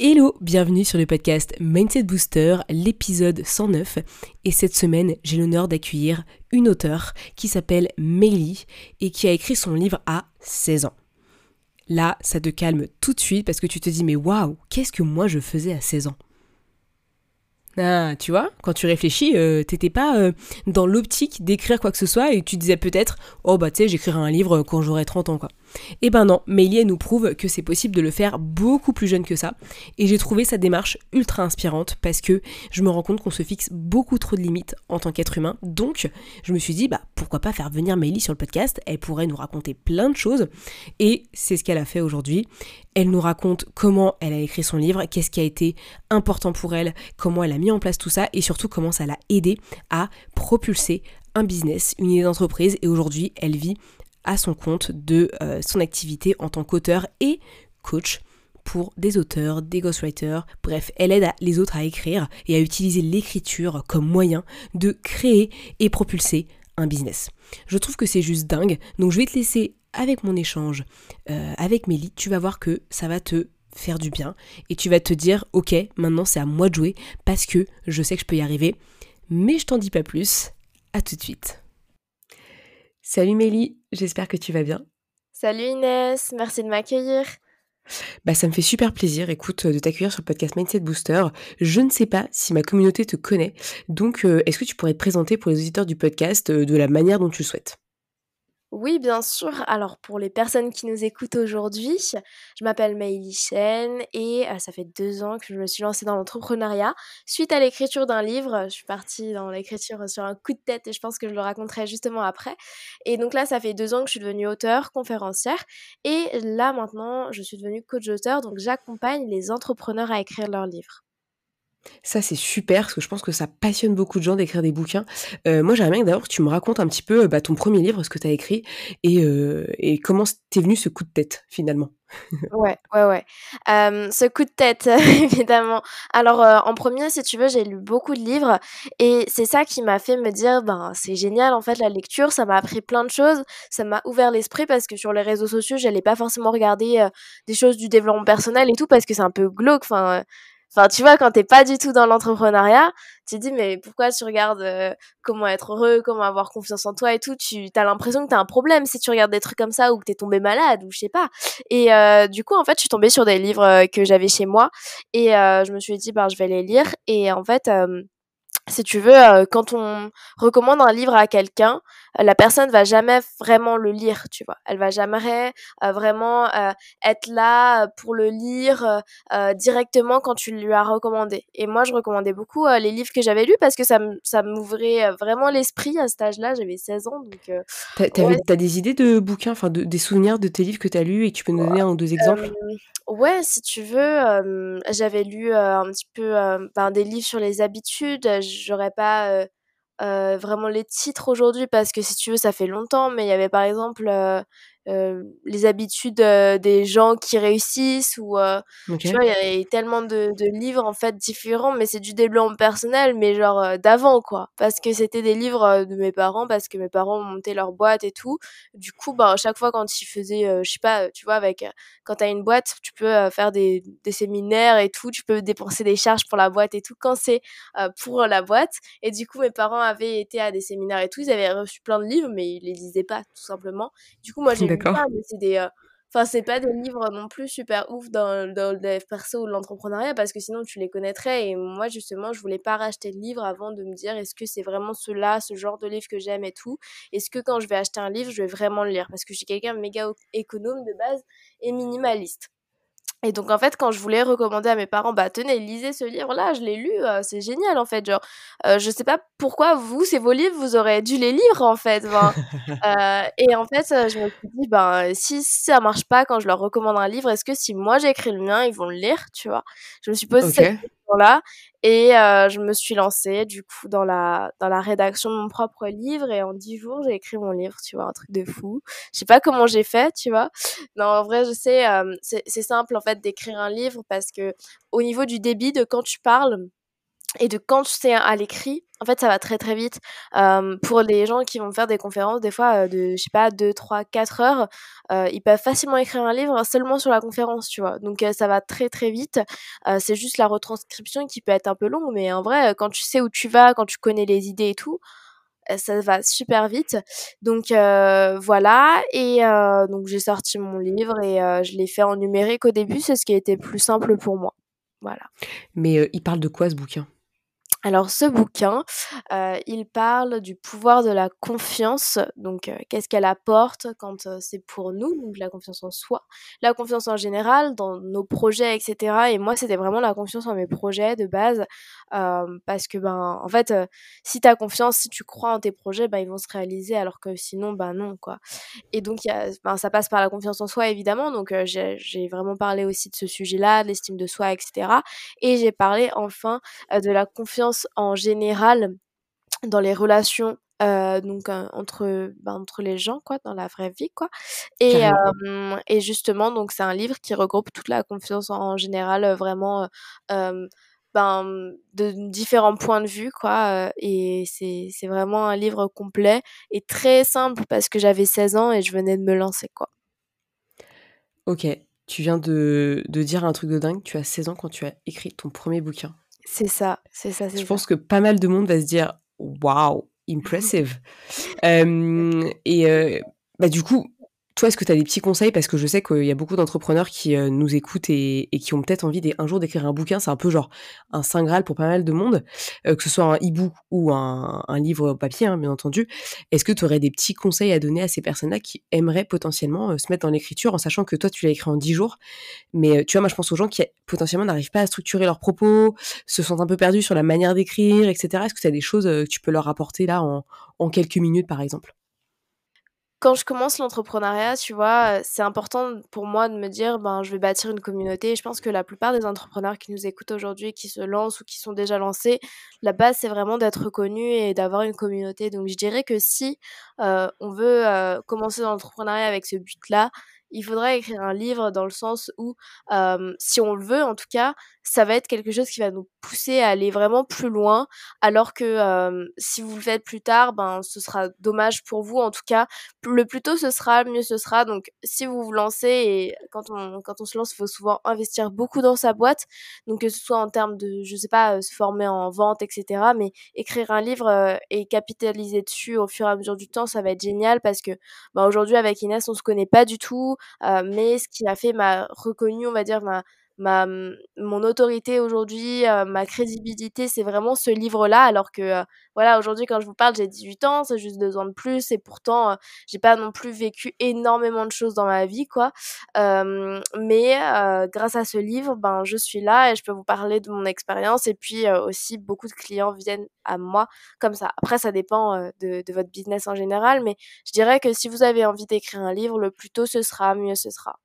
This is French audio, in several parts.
Hello, bienvenue sur le podcast Mindset Booster, l'épisode 109. Et cette semaine, j'ai l'honneur d'accueillir une auteure qui s'appelle Mélie et qui a écrit son livre à 16 ans. Là, ça te calme tout de suite parce que tu te dis mais waouh, qu'est-ce que moi je faisais à 16 ans? Ah, tu vois, quand tu réfléchis, euh, t'étais pas euh, dans l'optique d'écrire quoi que ce soit et tu disais peut-être, oh bah tu sais, j'écrirai un livre quand j'aurai 30 ans quoi. Eh ben non, Mélie nous prouve que c'est possible de le faire beaucoup plus jeune que ça. Et j'ai trouvé sa démarche ultra inspirante parce que je me rends compte qu'on se fixe beaucoup trop de limites en tant qu'être humain. Donc, je me suis dit, bah pourquoi pas faire venir Mélie sur le podcast? Elle pourrait nous raconter plein de choses. Et c'est ce qu'elle a fait aujourd'hui. Elle nous raconte comment elle a écrit son livre, qu'est-ce qui a été important pour elle, comment elle a mis en place tout ça et surtout comment ça l'a aidé à propulser un business, une idée d'entreprise et aujourd'hui elle vit à son compte de euh, son activité en tant qu'auteur et coach pour des auteurs, des ghostwriters, bref, elle aide les autres à écrire et à utiliser l'écriture comme moyen de créer et propulser un business. Je trouve que c'est juste dingue, donc je vais te laisser avec mon échange euh, avec Mélie, tu vas voir que ça va te faire du bien et tu vas te dire ok maintenant c'est à moi de jouer parce que je sais que je peux y arriver mais je t'en dis pas plus. À tout de suite Salut Mélie, j'espère que tu vas bien. Salut Inès, merci de m'accueillir. Bah, ça me fait super plaisir, écoute, de t'accueillir sur le podcast Mindset Booster. Je ne sais pas si ma communauté te connaît, donc euh, est-ce que tu pourrais te présenter pour les auditeurs du podcast euh, de la manière dont tu le souhaites? Oui, bien sûr. Alors, pour les personnes qui nous écoutent aujourd'hui, je m'appelle Maïli Chen et euh, ça fait deux ans que je me suis lancée dans l'entrepreneuriat. Suite à l'écriture d'un livre, je suis partie dans l'écriture sur un coup de tête et je pense que je le raconterai justement après. Et donc là, ça fait deux ans que je suis devenue auteur, conférencière et là maintenant, je suis devenue coach d'auteur. Donc, j'accompagne les entrepreneurs à écrire leurs livres. Ça, c'est super, parce que je pense que ça passionne beaucoup de gens d'écrire des bouquins. Euh, moi, j'aimerais bien d'abord que tu me racontes un petit peu bah, ton premier livre, ce que tu as écrit, et, euh, comment t'es venu ce coup de tête, finalement? ouais, ouais, ouais. ce coup de tête, évidemment. Alors, euh, en premier, si tu veux, j'ai lu beaucoup de livres, et c'est ça qui m'a fait me dire, ben, c'est génial, en fait, la lecture, ça m'a appris plein de choses, ça m'a ouvert l'esprit, parce que sur les réseaux sociaux, j'allais pas forcément regarder des choses du développement personnel et tout, parce que c'est un peu glauque, Enfin, tu vois, quand t'es pas du tout dans l'entrepreneuriat, tu te dis, mais pourquoi tu regardes euh, comment être heureux, comment avoir confiance en toi et tout, tu as l'impression que t'as un problème si tu regardes des trucs comme ça ou que t'es tombé malade ou je sais pas. Et euh, du coup, en fait, je suis tombée sur des livres euh, que j'avais chez moi et je me suis dit, bah, je vais les lire. Et en fait, si tu veux, quand on recommande un livre à quelqu'un, la personne va jamais vraiment le lire, tu vois. Elle va jamais vraiment être là pour le lire directement quand tu lui as recommandé. Et moi, je recommandais beaucoup les livres que j'avais lus parce que ça m'ouvrait vraiment l'esprit à cet âge-là. J'avais 16 ans, donc. T'as des idées de bouquins, enfin des souvenirs de tes livres que t'as lus et tu peux nous donner un ou deux exemples? Ouais, si tu veux, j'avais lu un petit peu ben, des livres sur les habitudes. J'aurais pas vraiment les titres aujourd'hui parce que si tu veux, ça fait longtemps, mais il y avait par exemple euh, les habitudes euh, des gens qui réussissent ou euh, tu vois il y a tellement de, de, livres en fait différents mais c'est du développement personnel mais genre d'avant quoi. Parce que c'était des livres de mes parents parce que mes parents montaient leur boîte et tout. Du coup bah à chaque fois quand ils faisaient je sais pas tu vois avec quand t'as une boîte tu peux faire des, des séminaires et tout tu peux dépenser des charges pour la boîte et tout quand c'est pour la boîte. Et du coup mes parents avaient été à des séminaires et tout ils avaient reçu plein de livres mais ils les lisaient pas tout simplement. Du coup moi j'ai mais c'est des. Euh, enfin, c'est pas des livres non plus super ouf dans, dans le dev perso ou l'entrepreneuriat parce que sinon tu les connaîtrais. Et moi, justement, je voulais pas racheter de livre avant de me dire est-ce que c'est vraiment cela, ce genre de livre que j'aime et tout? Est-ce que quand je vais acheter un livre, je vais vraiment le lire? Parce que je suis quelqu'un méga économe de base et minimaliste. Et donc en fait quand je voulais recommander à mes parents bah tenez lisez ce livre là je l'ai lu euh, c'est génial en fait genre euh, je sais pas pourquoi vous c'est vos livres vous aurez dû les lire en fait euh, et en fait je me suis dit ben si, ça marche pas quand je leur recommande un livre est-ce que si moi j'écris le mien ils vont le lire tu vois? Je me suis posé cette là et je me suis lancée du coup dans la dans la rédaction de mon propre livre et en dix jours j'ai écrit mon livre tu vois un truc de fou. Je sais pas comment j'ai fait tu vois. Non en vrai je sais c'est simple en fait d'écrire un livre parce que au niveau du débit de quand tu parles et de quand tu sais à l'écrit, en fait, ça va très très vite. Euh, pour les gens qui vont faire des conférences, des fois de, je sais pas, 2, 3, 4 heures, euh, ils peuvent facilement écrire un livre seulement sur la conférence, tu vois. Donc ça va très très vite. c'est juste la retranscription qui peut être un peu longue, mais en vrai, quand tu sais où tu vas, quand tu connais les idées et tout, ça va super vite. Donc voilà, et donc j'ai sorti mon livre et je l'ai fait en numérique au début, c'est ce qui a été plus simple pour moi. Voilà. Mais il parle de quoi ce bouquin? Alors ce bouquin, euh, il parle du pouvoir de la confiance, donc euh, qu'est-ce qu'elle apporte quand euh, c'est pour nous, donc la confiance en soi, la confiance en général dans nos projets, etc. Et moi, c'était vraiment la confiance en mes projets de base, parce que ben, en fait, si tu as confiance, si tu crois en tes projets, ben ils vont se réaliser, alors que sinon, ben non quoi. Et donc, ben, ça passe par la confiance en soi évidemment. Donc j'ai vraiment parlé aussi de ce sujet-là, de l'estime de soi, etc. Et j'ai parlé enfin de la confiance en général dans les relations euh, donc entre ben, entre les gens quoi dans la vraie vie quoi. Et et justement donc c'est un livre qui regroupe toute la confiance en, général vraiment ben de différents points de vue quoi et c'est c'est vraiment un livre complet et très simple parce que j'avais 16 ans et je venais de me lancer quoi. Ok tu viens de, de dire un truc de dingue tu as 16 ans quand tu as écrit ton premier bouquin c'est ça, c'est ça. Je pense que pas mal de monde va se dire waouh, impressive. et bah, du coup, toi, est-ce que tu as des petits conseils? Parce que je sais qu'il y a beaucoup d'entrepreneurs qui euh, nous écoutent et, qui ont peut-être envie un jour d'écrire un bouquin. C'est un peu genre un saint graal pour pas mal de monde, euh, que ce soit un e-book ou un, livre papier, hein, bien entendu. Est-ce que tu aurais des petits conseils à donner à ces personnes-là qui aimeraient potentiellement euh, se mettre dans l'écriture en sachant que toi, tu l'as écrit en 10 jours? Mais tu vois, moi, je pense aux gens qui potentiellement n'arrivent pas à structurer leurs propos, se sentent un peu perdus sur la manière d'écrire, etc. Est-ce que tu as des choses que tu peux leur apporter là en quelques minutes, par exemple? Quand je commence l'entrepreneuriat, tu vois, c'est important pour moi de me dire, ben, je vais bâtir une communauté. Je pense que la plupart des entrepreneurs qui nous écoutent aujourd'hui, qui se lancent ou qui sont déjà lancés, la base, c'est vraiment d'être reconnu et d'avoir une communauté. Donc, je dirais que si euh, on veut euh, commencer l'entrepreneuriat avec ce but-là, il faudrait écrire un livre dans le sens où, si on le veut en tout cas, ça va être quelque chose qui va nous pousser à aller vraiment plus loin, alors que si vous le faites plus tard, ben ce sera dommage pour vous. En tout cas, le plus tôt ce sera, mieux ce sera. Donc si vous vous lancez et quand on quand on se lance, il faut souvent investir beaucoup dans sa boîte. Donc que ce soit en termes de, je sais pas, se former en vente, etc. Mais écrire un livre et capitaliser dessus au fur et à mesure du temps, ça va être génial parce que ben, aujourd'hui avec Inès, on se connaît pas du tout. Euh, mais ce qui a fait m'a reconnu, on va dire, ma, ma mon autorité aujourd'hui, euh, ma crédibilité, c'est vraiment ce livre-là. Alors que euh, voilà, aujourd'hui quand je vous parle, j'ai 18 ans, c'est juste deux ans de plus, et pourtant j'ai pas non plus vécu énormément de choses dans ma vie, quoi. mais grâce à ce livre, ben je suis là et je peux vous parler de mon expérience. Et puis aussi beaucoup de clients viennent à moi comme ça. Après, ça dépend de, de votre business en général, mais je dirais que si vous avez envie d'écrire un livre, le plus tôt ce sera, mieux ce sera.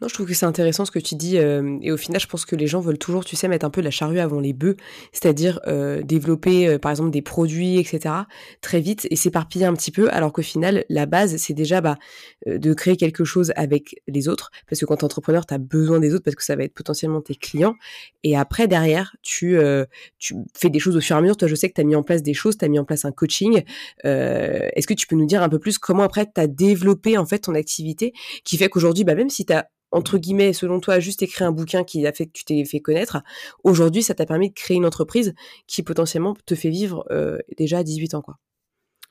Non, je trouve que c'est intéressant ce que tu dis. Euh, et au final, je pense que les gens veulent toujours, tu sais, mettre un peu la charrue avant les bœufs, c'est-à-dire euh, développer, euh, par exemple, des produits, etc. très vite et s'éparpiller un petit peu, alors qu'au final, la base, c'est déjà bah, de créer quelque chose avec les autres, parce que quand tu es entrepreneur, tu as besoin des autres, parce que ça va être potentiellement tes clients. Et après, derrière, tu, tu fais des choses au fur et à mesure. Toi, je sais que tu as mis en place des choses, tu as mis en place un coaching. Est-ce que tu peux nous dire un peu plus comment après tu as développé en fait ton activité qui fait qu'aujourd'hui, bah, même si tu as entre guillemets, selon toi, juste écrit un bouquin qui a fait que tu t'es fait connaître, aujourd'hui, ça t'a permis de créer une entreprise qui potentiellement te fait vivre euh, déjà à 18 ans, quoi.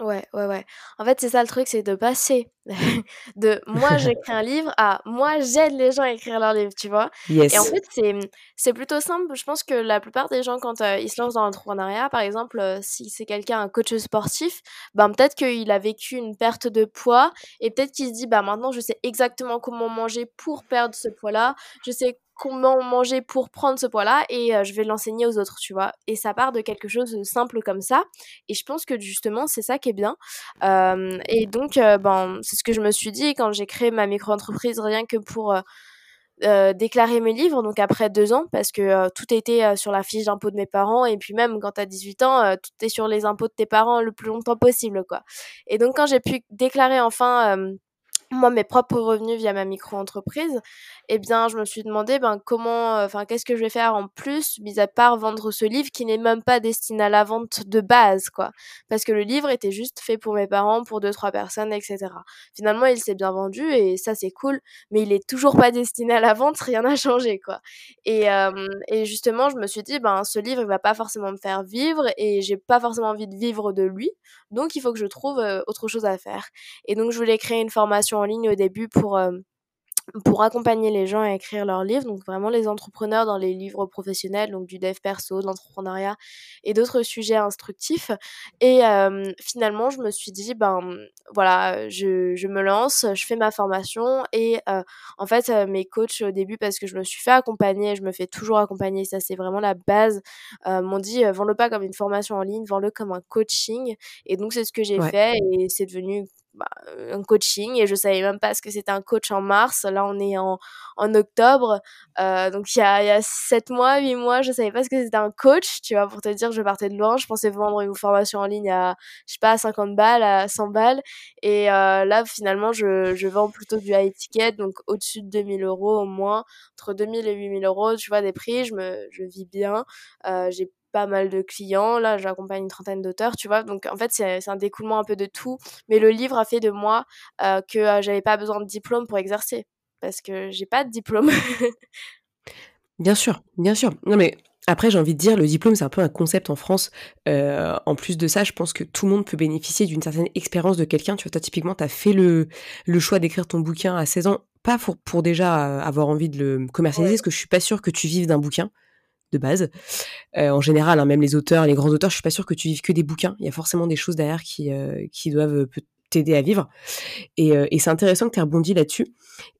Ouais, ouais, ouais. En fait, c'est ça le truc, c'est de passer de moi j'écris un livre à moi j'aide les gens à écrire leur livre, tu vois? Et en fait, c'est, c'est plutôt simple. Je pense que la plupart des gens, quand euh, ils se lancent dans l'entrepreneuriat, par exemple, euh, si c'est quelqu'un, un coach sportif, ben peut-être qu'il a vécu une perte de poids et peut-être qu'il se dit, bah maintenant je sais exactement comment manger pour perdre ce poids-là. Je sais comment manger pour prendre ce poids-là et je vais l'enseigner aux autres, tu vois. Et ça part de quelque chose de simple comme ça. Et je pense que justement, c'est ça qui est bien. et donc, ben, c'est ce que je me suis dit quand j'ai créé ma micro-entreprise, rien que pour déclarer mes livres, donc après deux ans, parce que tout était sur la fiche d'impôt de mes parents, et puis même quand tu as 18 ans, tout est sur les impôts de tes parents le plus longtemps possible, quoi. Et donc quand j'ai pu déclarer enfin moi mes propres revenus via ma micro-entreprise, eh bien je me suis demandé ben comment euh, enfin qu'est-ce que je vais faire en plus mis à part vendre ce livre qui n'est même pas destiné à la vente de base quoi parce que le livre était juste fait pour mes parents, pour deux trois personnes etc. Finalement il s'est bien vendu et ça c'est cool mais il est toujours pas destiné à la vente, rien n'a changé quoi. Et, euh, et justement je me suis dit ben ce livre il va pas forcément me faire vivre et j'ai pas forcément envie de vivre de lui donc il faut que je trouve euh, autre chose à faire. Et donc je voulais créer une formation en ligne au début pour euh, pour accompagner les gens à écrire leurs livres, donc vraiment les entrepreneurs dans les livres professionnels, donc du dev perso, de l'entrepreneuriat et d'autres sujets instructifs. Et euh, finalement, je me suis dit, ben voilà, je, je me lance, je fais ma formation et euh, en fait, euh, mes coachs au début, parce que je me suis fait accompagner, je me fais toujours accompagner, ça c'est vraiment la base, m'ont dit, vends-le pas comme une formation en ligne, vends-le comme un coaching. Et donc c'est ce que j'ai fait et c'est devenu bah, un coaching et je savais même pas ce que c'était un coach en mars. Là, on est en, en octobre. Euh, donc, il y a, il y a 7 mois, 8 mois, je savais pas ce que c'était un coach. Tu vois, pour te dire, je partais de loin. Je pensais vendre une formation en ligne à, je sais pas, à 50 balles, à 100 balles. Et euh, là, finalement, je, je vends plutôt du high ticket, donc au-dessus de 2000 euros au moins. Entre 2000 et 8000 euros, tu vois, des prix. Je me, je vis bien. Euh, j'ai pas mal de clients. Là, j'accompagne une trentaine d'auteurs, tu vois. Donc, en fait, c'est un découlement un peu de tout. Mais le livre a fait de moi euh, que euh, j'avais pas besoin de diplôme pour exercer. Parce que j'ai pas de diplôme. bien sûr, bien sûr. Non, mais après, j'ai envie de dire, le diplôme, c'est un peu un concept en France. Euh, en plus de ça, je pense que tout le monde peut bénéficier d'une certaine expérience de quelqu'un. Tu vois, toi, typiquement, tu as fait le, le choix d'écrire ton bouquin à 16 ans, pas pour, pour déjà avoir envie de le commercialiser, parce que je suis pas sûre que tu vives d'un bouquin de base. Euh, en général, hein, même les auteurs, les grands auteurs, je suis pas sûre que tu vives que des bouquins. Il y a forcément des choses derrière qui, euh, qui doivent euh, t'aider à vivre. Et, c'est intéressant que tu aies rebondi là-dessus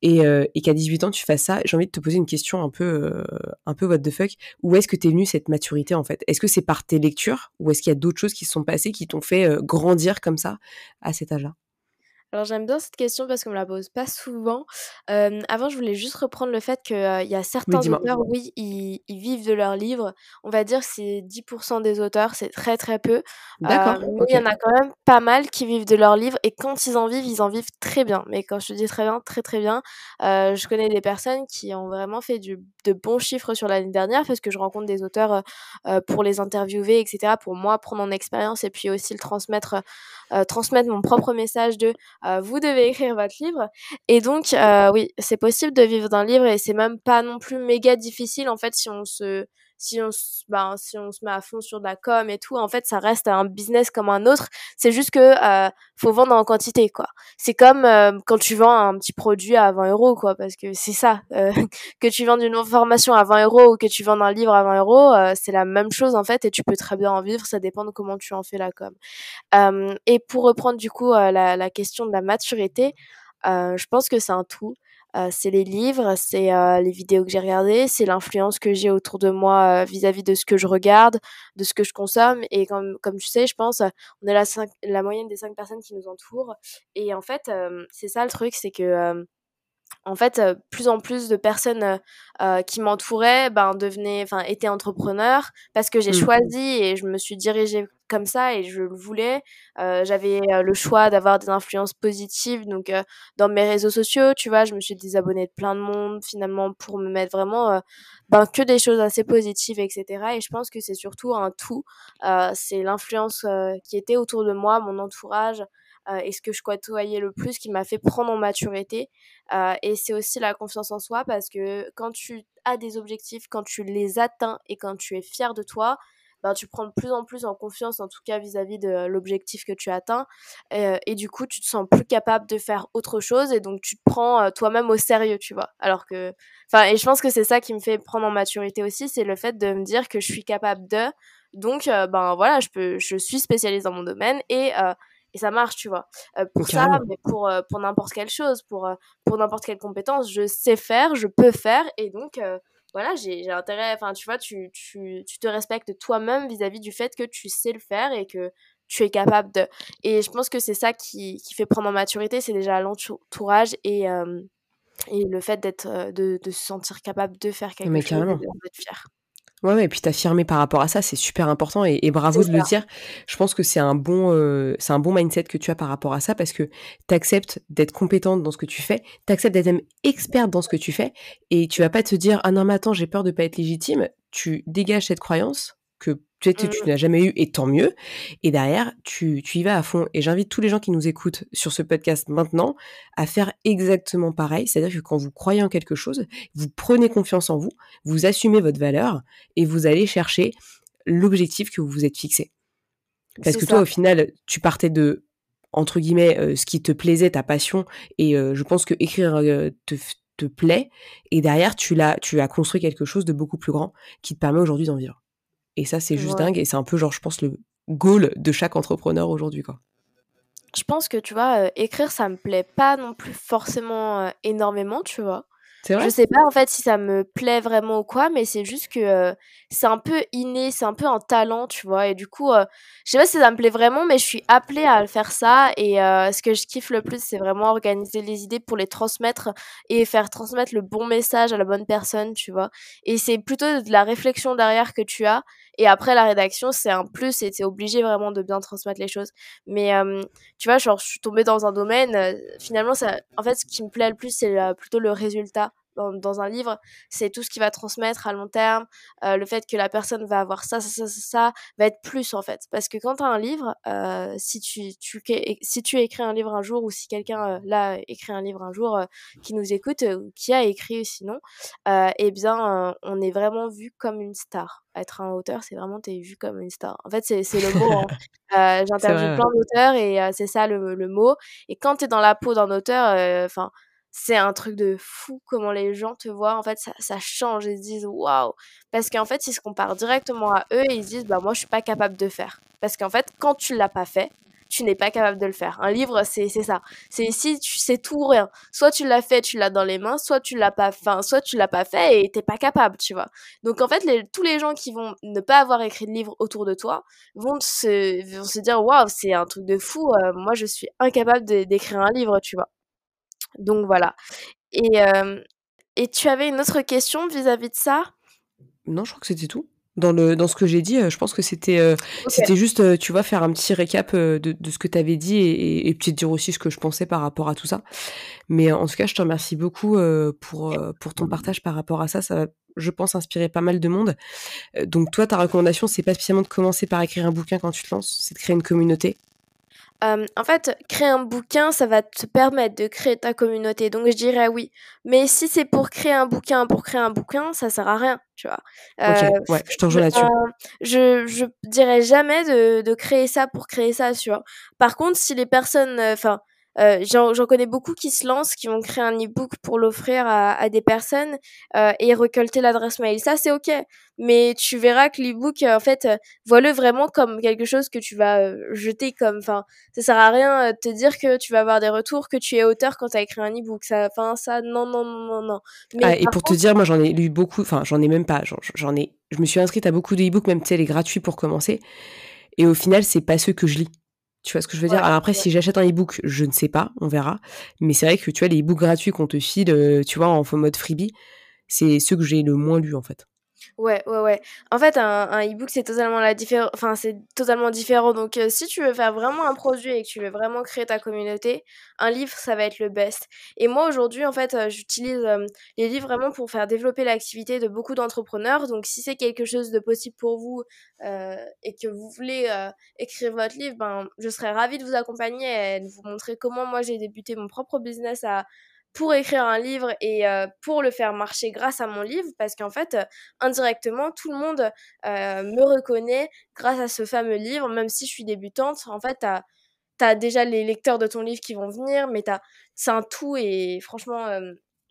et, qu'à 18 ans tu fasses ça. J'ai envie de te poser une question un peu, un peu what the fuck. Où est-ce que t'es venue cette maturité en fait? Est-ce que c'est par tes lectures? Ou est-ce qu'il y a d'autres choses qui se sont passées qui t'ont fait grandir comme ça à cet âge-là? Alors j'aime bien cette question parce qu'on me la pose pas souvent. Euh, avant, je voulais juste reprendre le fait qu'il euh, y a certains auteurs, oui, ils, ils, vivent de leurs livres. On va dire c'est 10% des auteurs, c'est très très peu. D'accord. Euh, mais il y en a quand même pas mal qui vivent de leurs livres et quand ils en vivent, ils en vivent très bien. Mais quand je te dis très bien, très très bien, je connais des personnes qui ont vraiment fait du, de bons chiffres sur l'année dernière parce que je rencontre des auteurs pour les interviewer, etc. Pour moi prendre en expérience et puis aussi le transmettre, transmettre mon propre message de vous devez écrire votre livre. Et donc, euh, oui, c'est possible de vivre d'un livre et c'est même pas non plus méga difficile en fait si on se si on ben, si on se met à fond sur de la com et tout en fait ça reste un business comme un autre. C'est juste que euh, faut vendre en quantité quoi. C'est comme quand tu vends un petit produit à 20 euros quoi parce que c'est ça que tu vends une formation à 20 euros ou que tu vends un livre à 20 euros c'est la même chose en fait et tu peux très bien en vivre ça dépend de comment tu en fais la com. Et pour reprendre du coup la, la question de la maturité je pense que c'est un tout euh, c'est les livres, c'est euh, les vidéos que j'ai regardées, c'est l'influence que j'ai autour de moi euh, vis-à-vis de ce que je regarde, de ce que je consomme. Et comme, comme tu sais, je pense, on est la, la moyenne des cinq personnes qui nous entourent. Et en fait, c'est ça le truc, c'est que en fait, plus en plus de personnes qui m'entouraient ben, devenaient, enfin, étaient entrepreneurs parce que j'ai mmh. choisi et je me suis dirigée comme ça et je le voulais. Euh, j'avais euh, le choix d'avoir des influences positives donc euh, dans mes réseaux sociaux, tu vois, je me suis désabonnée de plein de monde finalement pour me mettre vraiment ben, que des choses assez positives, etc. Et je pense que c'est surtout un tout. c'est l'influence qui était autour de moi, mon entourage. et ce que je côtoyais le plus qui m'a fait prendre en maturité. et c'est aussi la confiance en soi parce que quand tu as des objectifs, quand tu les atteins et quand tu es fier de toi, ben, tu prends de plus en plus en confiance, en tout cas vis-à-vis de l'objectif que tu atteins. Et, et, du coup, tu te sens plus capable de faire autre chose et donc tu te prends euh, toi-même au sérieux, tu vois. Alors que, enfin, et je pense que c'est ça qui me fait prendre en maturité aussi, c'est le fait de me dire que je suis capable de. Donc, euh, ben voilà, je peux, je suis spécialisée dans mon domaine et euh, et ça marche, tu vois. pour ça, mais pour, pour n'importe quelle chose, pour, pour n'importe quelle compétence, je sais faire, je peux faire, et donc, voilà, j'ai intérêt, enfin, tu vois, tu, tu, tu te respectes toi-même vis-à-vis du fait que tu sais le faire et que tu es capable de. Et je pense que c'est ça qui, qui fait prendre en maturité, c'est déjà l'entourage et, euh, et le fait d'être, de, de, se sentir capable de faire quelque Mais chose carrément. d'être fier. Ouais, ouais, et puis t'affirmer par rapport à ça, c'est super important et, bravo de le dire. Je pense que c'est un bon, euh, c'est un bon mindset que tu as par rapport à ça parce que t'acceptes d'être compétente dans ce que tu fais, t'acceptes d'être même experte dans ce que tu fais et tu vas pas te dire ah non mais attends j'ai peur de pas être légitime. Tu dégages cette croyance que tu, tu, tu mmh. n'as jamais eu et tant mieux. Et derrière, tu, tu y vas à fond. Et j'invite tous les gens qui nous écoutent sur ce podcast maintenant à faire exactement pareil. C'est-à-dire que quand vous croyez en quelque chose, vous prenez confiance en vous, vous assumez votre valeur et vous allez chercher l'objectif que vous vous êtes fixé. Parce que toi, au final, tu partais de entre guillemets euh, ce qui te plaisait, ta passion, et euh, je pense que écrire euh, te, te plaît. Et derrière, tu l'as, tu as construit quelque chose de beaucoup plus grand qui te permet aujourd'hui d'en vivre. Et ça, c'est juste dingue. Et c'est un peu, genre, je pense, le goal de chaque entrepreneur aujourd'hui, quoi. Je pense que, tu vois, écrire, ça me plaît pas non plus forcément énormément, tu vois. Je sais pas en fait si ça me plaît vraiment ou quoi, mais c'est juste que euh, c'est un peu inné, c'est un peu un talent, tu vois. Et du coup, euh, je sais pas si ça me plaît vraiment, mais je suis appelée à faire ça. Et euh, ce que je kiffe le plus, c'est vraiment organiser les idées pour les transmettre et faire transmettre le bon message à la bonne personne, tu vois. Et c'est plutôt de la réflexion derrière que tu as. Et après, la rédaction, c'est un plus et t'es obligé vraiment de bien transmettre les choses. Mais tu vois, genre, je suis tombée dans un domaine, finalement, ça, en fait, ce qui me plaît le plus, c'est plutôt le résultat dans, un livre, c'est tout ce qui va transmettre à long terme, euh, le fait que la personne va avoir ça, ça, ça, ça, ça va être plus en fait. Parce que quand tu as un livre, euh, si, tu, tu, si tu écris un livre un jour, ou si quelqu'un euh, là écrit un livre un jour qui nous écoute, ou qui a écrit sinon, eh bien, on est vraiment vu comme une star. Être un auteur, c'est vraiment, t'es vu comme une star. En fait, c'est le mot. Hein. J'interviewe plein d'auteurs et c'est ça le, le, mot. Et quand tu es dans la peau d'un auteur, enfin c'est un truc de fou comment les gens te voient. En fait, ça, ça change. Ils se disent waouh. Parce qu'en fait, ils se comparent directement à eux et ils se disent bah, moi, je suis pas capable de faire. Parce qu'en fait, quand tu l'as pas fait, tu n'es pas capable de le faire. Un livre, c'est ça. C'est tu sais tout ou rien. Soit tu l'as fait, tu l'as dans les mains, soit tu l'as pas fait, soit tu l'as pas fait et t'es pas capable, tu vois. Donc en fait, tous les gens qui vont ne pas avoir écrit de livre autour de toi vont se, vont se dire waouh, c'est un truc de fou. Euh, moi, je suis incapable d'écrire un livre, tu vois. Donc voilà. Et, et tu avais une autre question vis-à-vis de ça? Non, je crois que c'était tout. Dans, le, dans ce que j'ai dit, je pense que c'était c'était juste, tu vois, faire un petit récap de, de ce que tu avais dit et, et, peut-être dire aussi ce que je pensais par rapport à tout ça. Mais en tout cas, je te remercie beaucoup pour, pour ton partage par rapport à ça. Ça va, je pense, inspirer pas mal de monde. Donc toi, ta recommandation, c'est pas spécialement de commencer par écrire un bouquin quand tu te lances, c'est de créer une communauté en fait, créer un bouquin, ça va te permettre de créer ta communauté. Donc, je dirais oui. Mais si c'est pour créer un bouquin, pour créer un bouquin, ça sert à rien, tu vois. ok, ouais, je t'en rejoins là-dessus. je, je dirais jamais de, de créer ça pour créer ça, tu vois. Par contre, si les personnes, enfin, euh, J'en connais beaucoup qui se lancent, qui vont créer un e-book pour l'offrir à, à, des personnes euh, et récolter l'adresse mail. Ça, c'est OK. Mais tu verras que l'e-book, en fait, euh, vois-le vraiment comme quelque chose que tu vas euh, jeter comme... Enfin, ça sert à rien de te dire que tu vas avoir des retours, que tu es auteur quand tu as écrit un e-book. Ça, enfin, ça, non, non, non, non. Mais ah, et pour te dire, moi, j'en ai lu beaucoup. Enfin, j'en ai même pas. J'en ai... Je me suis inscrite à beaucoup de e-books, même, tu sais, les gratuits pour commencer. Et au final, c'est pas ceux que je lis. Tu vois ce que je veux dire? Alors après, si j'achète un e-book, je ne sais pas, on verra. Mais c'est vrai que tu vois, les e-books gratuits qu'on te file, euh, tu vois, en mode freebie, c'est ceux que j'ai le moins lu en fait. Ouais, ouais, ouais. En fait, un, un e-book, c'est totalement. Enfin, c'est totalement différent. Donc, euh, si tu veux faire vraiment un produit et que tu veux vraiment créer ta communauté, un livre, ça va être le best. Et moi, aujourd'hui, en fait, euh, j'utilise euh, les livres vraiment pour faire développer l'activité de beaucoup d'entrepreneurs. Donc, si c'est quelque chose de possible pour vous et que vous voulez écrire votre livre, ben, je serais ravie de vous accompagner et de vous montrer comment moi j'ai débuté mon propre business à pour écrire un livre et euh, pour le faire marcher grâce à mon livre parce qu'en fait euh, indirectement tout le monde euh, me reconnaît grâce à ce fameux livre même si je suis débutante. En fait t'as as déjà les lecteurs de ton livre qui vont venir mais c'est un tout et franchement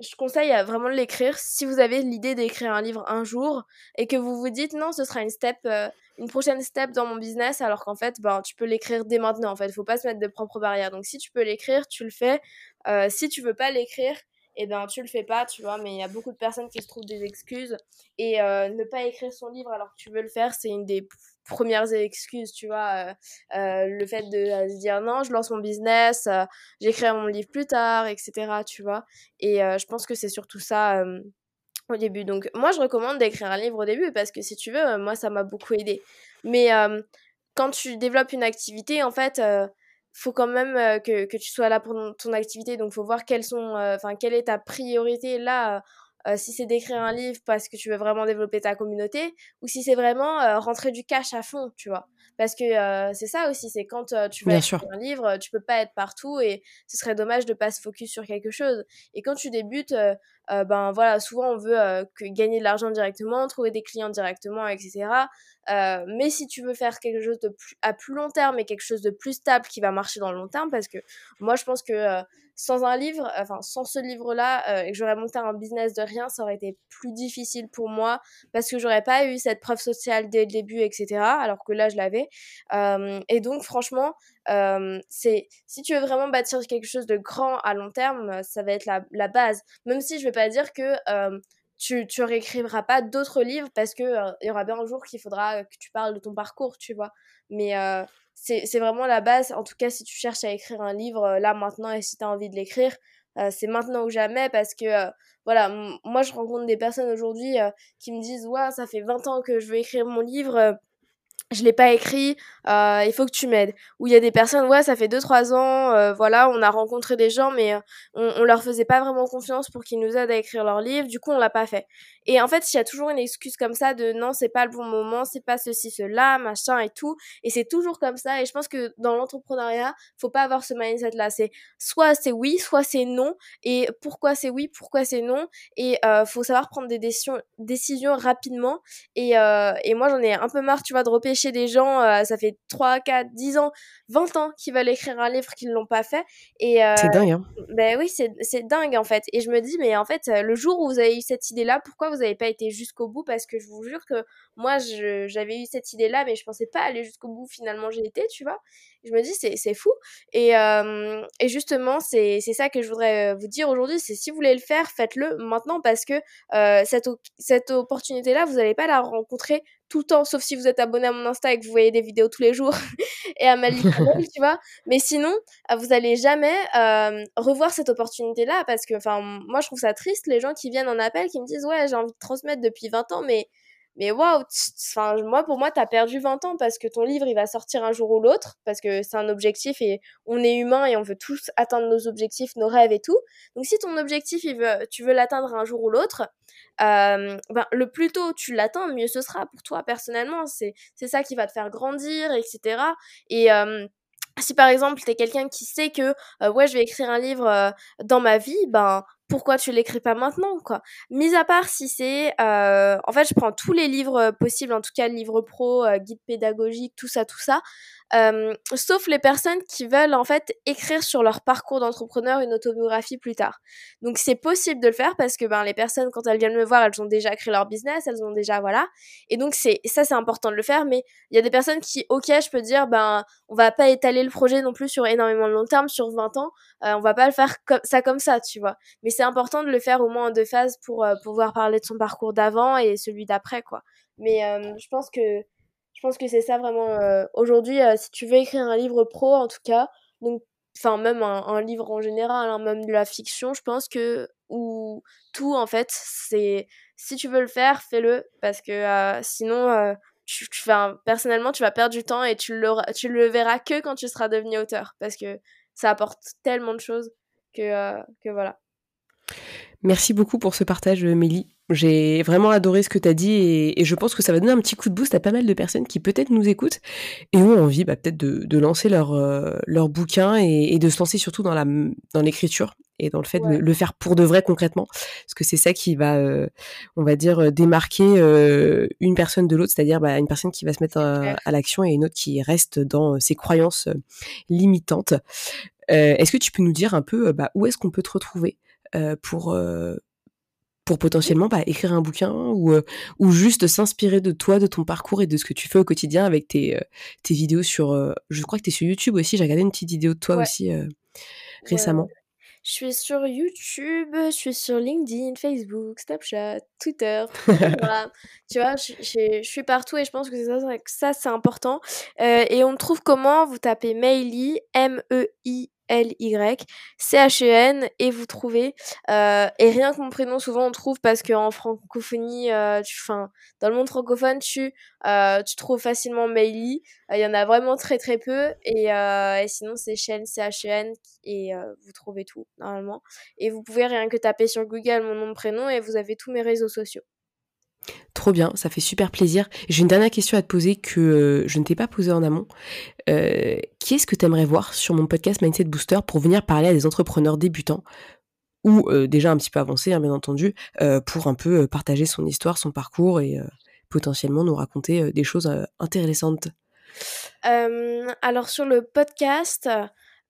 je conseille à vraiment de l'écrire. Si vous avez l'idée d'écrire un livre un jour et que vous vous dites non ce sera une step une prochaine step dans mon business alors qu'en fait ben tu peux l'écrire dès maintenant. En fait faut pas se mettre de propres barrières. Donc si tu peux l'écrire tu le fais. Euh, si tu veux pas l'écrire et ben tu le fais pas, tu vois. Mais il y a beaucoup de personnes qui se trouvent des excuses. Et euh, ne pas écrire son livre alors que tu veux le faire, c'est une des premières excuses, tu vois. Euh, le fait de se dire non, je lance mon business, j'écrirai mon livre plus tard, etc. Tu vois. Et je pense que c'est surtout ça au début. Donc moi je recommande d'écrire un livre au début parce que si tu veux, moi ça m'a beaucoup aidé. Mais quand tu développes une activité, en fait, faut quand même que, que, tu sois là pour ton activité. Donc faut voir quelles sont, enfin quelle est ta priorité là. Si c'est d'écrire un livre parce que tu veux vraiment développer ta communauté ou si c'est vraiment rentrer du cash à fond, tu vois. Parce que c'est ça aussi, c'est quand tu vas écrire un livre, tu peux pas être partout et ce serait dommage de pas se focus sur quelque chose. Et quand tu débutes, ben voilà, souvent on veut que gagner de l'argent directement, trouver des clients directement, etc. mais si tu veux faire quelque chose de plus, à plus long terme et quelque chose de plus stable qui va marcher dans le long terme, parce que moi je pense que sans un livre, enfin sans ce livre-là, euh, et que j'aurais monté un business de rien, ça aurait été plus difficile pour moi parce que j'aurais pas eu cette preuve sociale dès le début, etc. Alors que là, je l'avais. Euh, et donc, franchement, euh, c'est si tu veux vraiment bâtir quelque chose de grand à long terme, ça va être la, la base. Même si je vais pas dire que tu, tu réécriras pas d'autres livres parce que il y aura bien un jour qu'il faudra que tu parles de ton parcours, tu vois. Mais c'est vraiment la base. En tout cas, si tu cherches à écrire un livre euh, là maintenant et si tu as envie de l'écrire, euh, c'est maintenant ou jamais parce que euh, voilà, moi je rencontre des personnes aujourd'hui qui me disent ouais, ça fait 20 ans que je veux écrire mon livre je l'ai pas écrit, euh, il faut que tu m'aides. Ou il y a des personnes, ouais, ça fait 2-3 ans, euh, voilà, on a rencontré des gens, mais euh, on, on leur faisait pas vraiment confiance pour qu'ils nous aident à écrire leur livre, du coup on l'a pas fait. Et en fait, il y a toujours une excuse comme ça de non, c'est pas le bon moment, c'est pas ceci, cela, machin et tout. Et c'est toujours comme ça. Et je pense que dans l'entrepreneuriat, faut pas avoir ce mindset là. C'est soit c'est oui, soit c'est non. Et pourquoi c'est oui, pourquoi c'est non? Et faut savoir prendre des décisions, rapidement. Et, et moi j'en ai un peu marre, tu vois, de repêcher des gens, euh, ça fait 3, 4, 10 ans, 20 ans qu'ils veulent écrire un livre qu'ils ne l'ont pas fait. Et, euh, c'est dingue, hein Ben oui, c'est, dingue en fait. Et je me dis, mais en fait, euh, le jour où vous avez eu cette idée-là, pourquoi vous n'avez pas été jusqu'au bout? Parce que je vous jure que moi, j'avais eu cette idée-là, mais je pensais pas aller jusqu'au bout. Finalement, j'ai été, tu vois. Je me dis, c'est, c'est fou. Et, et justement, c'est, c'est ça que je voudrais vous dire aujourd'hui, c'est si vous voulez le faire, faites-le maintenant parce que cette, cette opportunité-là, vous n'allez pas la rencontrer tout le temps, sauf si vous êtes abonné à mon Insta et que vous voyez des vidéos tous les jours et à ma tu vois. Mais sinon, euh, vous allez jamais euh, revoir cette opportunité-là parce que, enfin, moi, je trouve ça triste, les gens qui viennent en appel, qui me disent, ouais, j'ai envie de transmettre depuis 20 ans, mais mais waouh, enfin moi pour moi tu as perdu 20 ans parce que ton livre il va sortir un jour ou l'autre parce que c'est un objectif et on est humain et on veut tous atteindre nos objectifs, nos rêves et tout. Donc si ton objectif il veut, tu veux l'atteindre un jour ou l'autre, euh, ben, le plus tôt tu l'atteins, mieux ce sera pour toi personnellement. C'est ça qui va te faire grandir, etc. Et si par exemple t'es quelqu'un qui sait que euh, ouais je vais écrire un livre euh, dans ma vie, ben pourquoi tu l'écris pas maintenant quoi. Mis à part si c'est, euh, en fait, je prends tous les livres possibles, en tout cas livres pro, euh, guide pédagogique, tout ça, tout ça, euh, sauf les personnes qui veulent en fait écrire sur leur parcours d'entrepreneur une autobiographie plus tard. Donc c'est possible de le faire parce que ben les personnes quand elles viennent me voir, elles ont déjà créé leur business, elles ont déjà voilà, et donc c'est ça c'est important de le faire. Mais il y a des personnes qui, ok, je peux dire ben on va pas étaler le projet non plus sur énormément de long terme, sur 20 ans, on va pas le faire comme ça comme ça, tu vois. Mais c'est important de le faire au moins en deux phases pour euh, pouvoir parler de son parcours d'avant et celui d'après, quoi. Mais euh, je pense que je pense que c'est ça vraiment. Euh, aujourd'hui, si tu veux écrire un livre pro, en tout cas, donc enfin même un, livre en général, hein, même de la fiction, je pense que ou tout en fait, c'est si tu veux le faire, fais-le parce que sinon tu, tu personnellement tu vas perdre du temps et tu le tu le verras que quand tu seras devenu auteur parce que ça apporte tellement de choses que que voilà. Merci beaucoup pour ce partage, Mélie. J'ai vraiment adoré ce que tu as dit et, je pense que ça va donner un petit coup de boost à pas mal de personnes qui peut-être nous écoutent et ont envie bah, peut-être de, lancer leur, euh, leur bouquin et, de se lancer surtout dans, la, dans l'écriture et dans le fait de le faire pour de vrai concrètement. Parce que c'est ça qui va, euh, on va dire, démarquer euh, une personne de l'autre, c'est-à-dire bah, une personne qui va se mettre à, l'action et une autre qui reste dans ses croyances limitantes. est-ce que tu peux nous dire un peu bah, où est-ce qu'on peut te retrouver pour pour potentiellement bah, écrire un bouquin ou, euh, ou juste s'inspirer de toi, de ton parcours et de ce que tu fais au quotidien avec tes, tes vidéos sur... je crois que tu es sur YouTube aussi, j'ai regardé une petite vidéo de toi aussi récemment. Je suis sur YouTube, je suis sur LinkedIn, Facebook, Snapchat, Twitter, Tu vois, je, je, suis partout et je pense que ça, ça c'est important. Euh, et on me trouve comment? Vous tapez Meili, M-E-I L-Y, C-H-E-N, et vous trouvez. Euh, et rien que mon prénom, souvent on trouve parce qu'en francophonie, euh, dans le monde francophone, tu, euh, tu trouves facilement Meili. Il y en a vraiment très très peu. Et, et sinon, c'est Chen, C-H-E-N, et vous trouvez tout, normalement. Et vous pouvez rien que taper sur Google mon nom, de prénom, et vous avez tous mes réseaux sociaux. Trop bien, ça fait super plaisir. J'ai une dernière question à te poser que euh, je ne t'ai pas posée en amont. Euh, qui est-ce que tu aimerais voir sur mon podcast Mindset Booster pour venir parler à des entrepreneurs débutants ou euh, déjà un petit peu avancés, hein, bien entendu, pour un peu partager son histoire, son parcours et potentiellement nous raconter des choses intéressantes? Alors sur le podcast,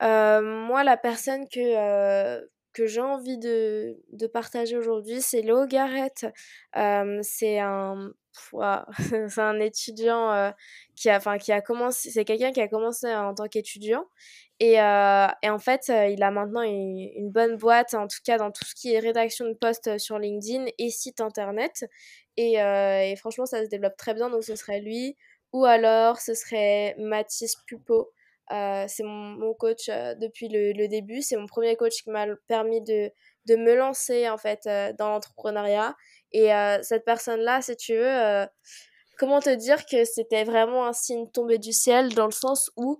moi la personne que que j'ai envie de, partager aujourd'hui, c'est Léo Garrett. c'est un, un étudiant euh, qui, a, enfin, qui a commencé, c'est quelqu'un qui a commencé en tant qu'étudiant. Et, euh, en fait, euh, il a maintenant une, bonne boîte, en tout cas dans tout ce qui est rédaction de posts sur LinkedIn et site internet. Et, et franchement, ça se développe très bien, donc ce serait lui. Ou alors, ce serait Mathis Pupo. Euh, c'est mon, coach euh, depuis le, début. C'est mon premier coach qui m'a permis de, de, me lancer en fait euh, dans l'entrepreneuriat. Et cette personne-là, si tu veux, comment te dire que c'était vraiment un signe tombé du ciel dans le sens où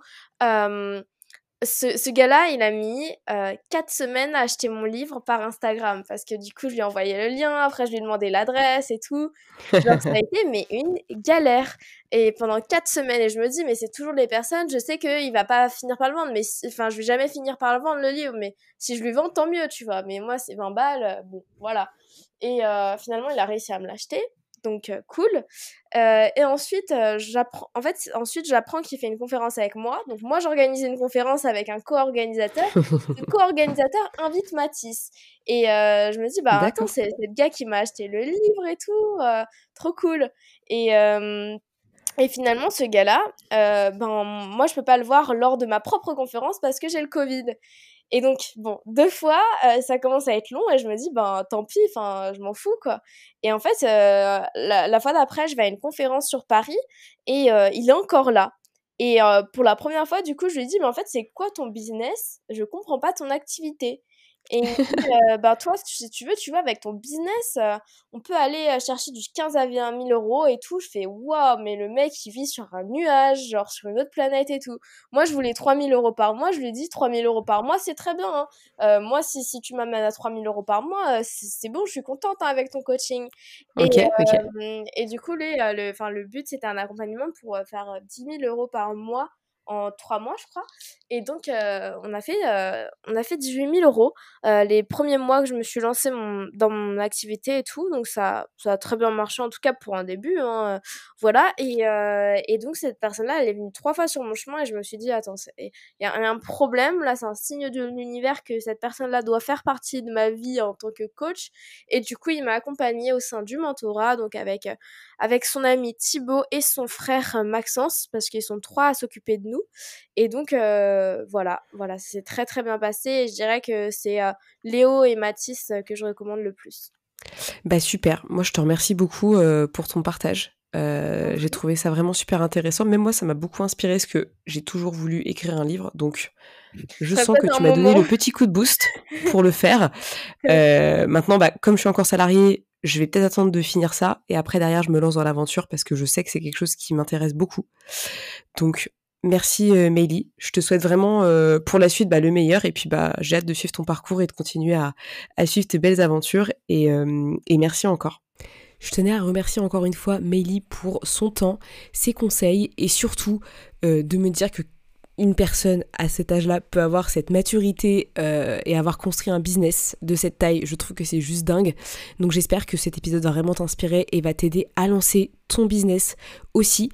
ce, ce gars-là, il a mis euh, 4 semaines à acheter mon livre par Instagram parce que du coup, je lui ai envoyé le lien, après je lui ai demandé l'adresse et tout. Genre, ça a été mais une galère. Et pendant 4 semaines, et je me dis, mais c'est toujours les personnes, je sais qu'il va pas finir par le vendre, mais enfin, je vais jamais finir par le vendre le livre, mais si je lui vends, tant mieux, tu vois. Mais moi, c'est 20 balles, bon, voilà. Et euh, finalement, il a réussi à me l'acheter donc euh, cool. Euh, et ensuite, euh, j'apprends. En fait, ensuite, j'apprends qu'il fait une conférence avec moi. Donc moi, j'organise une conférence avec un co-organisateur. le co-organisateur invite Mathis. Et je me dis, bah attends, c'est le gars qui m'a acheté le livre et tout, trop cool. Et et finalement, ce gars-là, ben moi, je peux pas le voir lors de ma propre conférence parce que j'ai le Covid. Et donc, bon, deux fois, euh, ça commence à être long et je me dis, ben tant pis, enfin, je m'en fous, quoi. Et en fait, euh, la, fois d'après, je vais à une conférence sur Paris et euh, il est encore là. Et pour la première fois, du coup, je lui dit, mais en fait, c'est quoi ton business? Je comprends pas ton activité. Et euh, bah, toi, si tu veux, tu vois, avec ton business, euh, on peut aller euh, chercher du 15 à 20 000 euros et tout. Je fais, waouh, mais le mec, il vit sur un nuage, genre sur une autre planète et tout. Moi, je voulais 3 000 euros par mois. Je lui ai dit, 3 000 euros par mois, c'est très bien. Hein. moi, si, si tu m'amènes à 3 000 euros par mois, c'est bon, je suis contente hein, avec ton coaching. et, et du coup, les, le, le but, c'était un accompagnement pour faire 10 000 euros par mois en trois mois, je crois. Et donc, euh, on, a fait, euh, on a fait 18 000 euros euh, les premiers mois que je me suis lancée mon, dans mon activité et tout. Donc, ça, ça a très bien marché, en tout cas pour un début. Hein, voilà. Et, et donc, cette personne-là, elle est venue trois fois sur mon chemin et je me suis dit, attends, il y, a un problème. Là, c'est un signe de l'univers que cette personne-là doit faire partie de ma vie en tant que coach. Et du coup, il m'a accompagnée au sein du mentorat, donc avec, avec son ami Thibaut et son frère Maxence, parce qu'ils sont trois à s'occuper de nous. Et donc, euh, voilà, voilà, c'est très très bien passé. Et je dirais que c'est euh, Léo et Mathis que je recommande le plus. Bah super, moi je te remercie beaucoup euh, pour ton partage. j'ai trouvé ça vraiment super intéressant. Même moi, ça m'a beaucoup inspiré parce que j'ai toujours voulu écrire un livre. Donc, je sens que tu m'as donné le petit coup de boost pour le faire. maintenant, bah, comme je suis encore salarié, je vais peut-être attendre de finir ça et après derrière je me lance dans l'aventure parce que je sais que c'est quelque chose qui m'intéresse beaucoup. Donc Merci euh, Je te souhaite vraiment euh, pour la suite bah, le meilleur et puis bah j'ai hâte de suivre ton parcours et de continuer à, suivre tes belles aventures et, euh, et, merci encore. Je tenais à remercier encore une fois Meili pour son temps, ses conseils et surtout euh, de me dire que une personne à cet âge-là peut avoir cette maturité et avoir construit un business de cette taille, je trouve que c'est juste dingue. Donc j'espère que cet épisode va vraiment t'inspirer et va t'aider à lancer ton business aussi.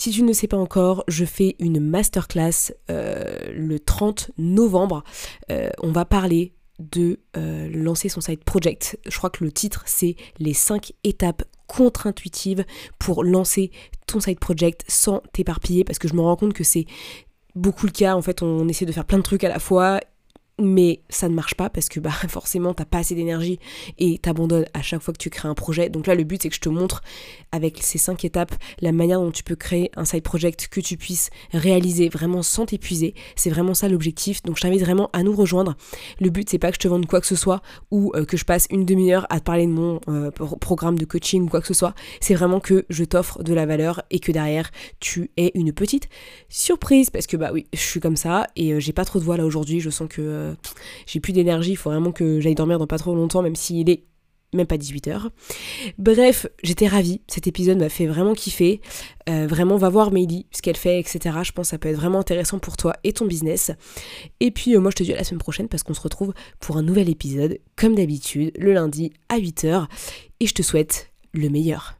Si tu ne sais pas encore, je fais une masterclass euh, le 30 novembre. Euh, on va parler de euh, lancer son side project. Je crois que le titre c'est les 5 étapes contre-intuitives pour lancer ton side project sans t'éparpiller parce que je me rends compte que c'est beaucoup le cas. En fait, on essaie de faire plein de trucs à la fois mais ça ne marche pas parce que bah forcément t'as pas assez d'énergie et t'abandonnes à chaque fois que tu crées un projet. Donc là le but c'est que je te montre avec ces cinq étapes la manière dont tu peux créer un side project que tu puisses réaliser vraiment sans t'épuiser. C'est vraiment ça l'objectif. Donc je t'invite vraiment à nous rejoindre. Le but c'est pas que je te vende quoi que ce soit ou euh, que je passe une demi-heure à te parler de mon euh, programme de coaching ou quoi que ce soit. C'est vraiment que je t'offre de la valeur et que derrière tu aies une petite surprise parce que bah oui je suis comme ça et euh, j'ai pas trop de voix là aujourd'hui. Je sens que j'ai plus d'énergie, il faut vraiment que j'aille dormir dans pas trop longtemps, même s'il est même pas 18h. Bref, j'étais ravie, cet épisode m'a fait vraiment kiffer. Euh, vraiment, va voir Meili, ce qu'elle fait, etc. Je pense que ça peut être vraiment intéressant pour toi et ton business. Et puis, euh, moi, je te dis à la semaine prochaine parce qu'on se retrouve pour un nouvel épisode, comme d'habitude, le lundi à 8h. Et je te souhaite le meilleur.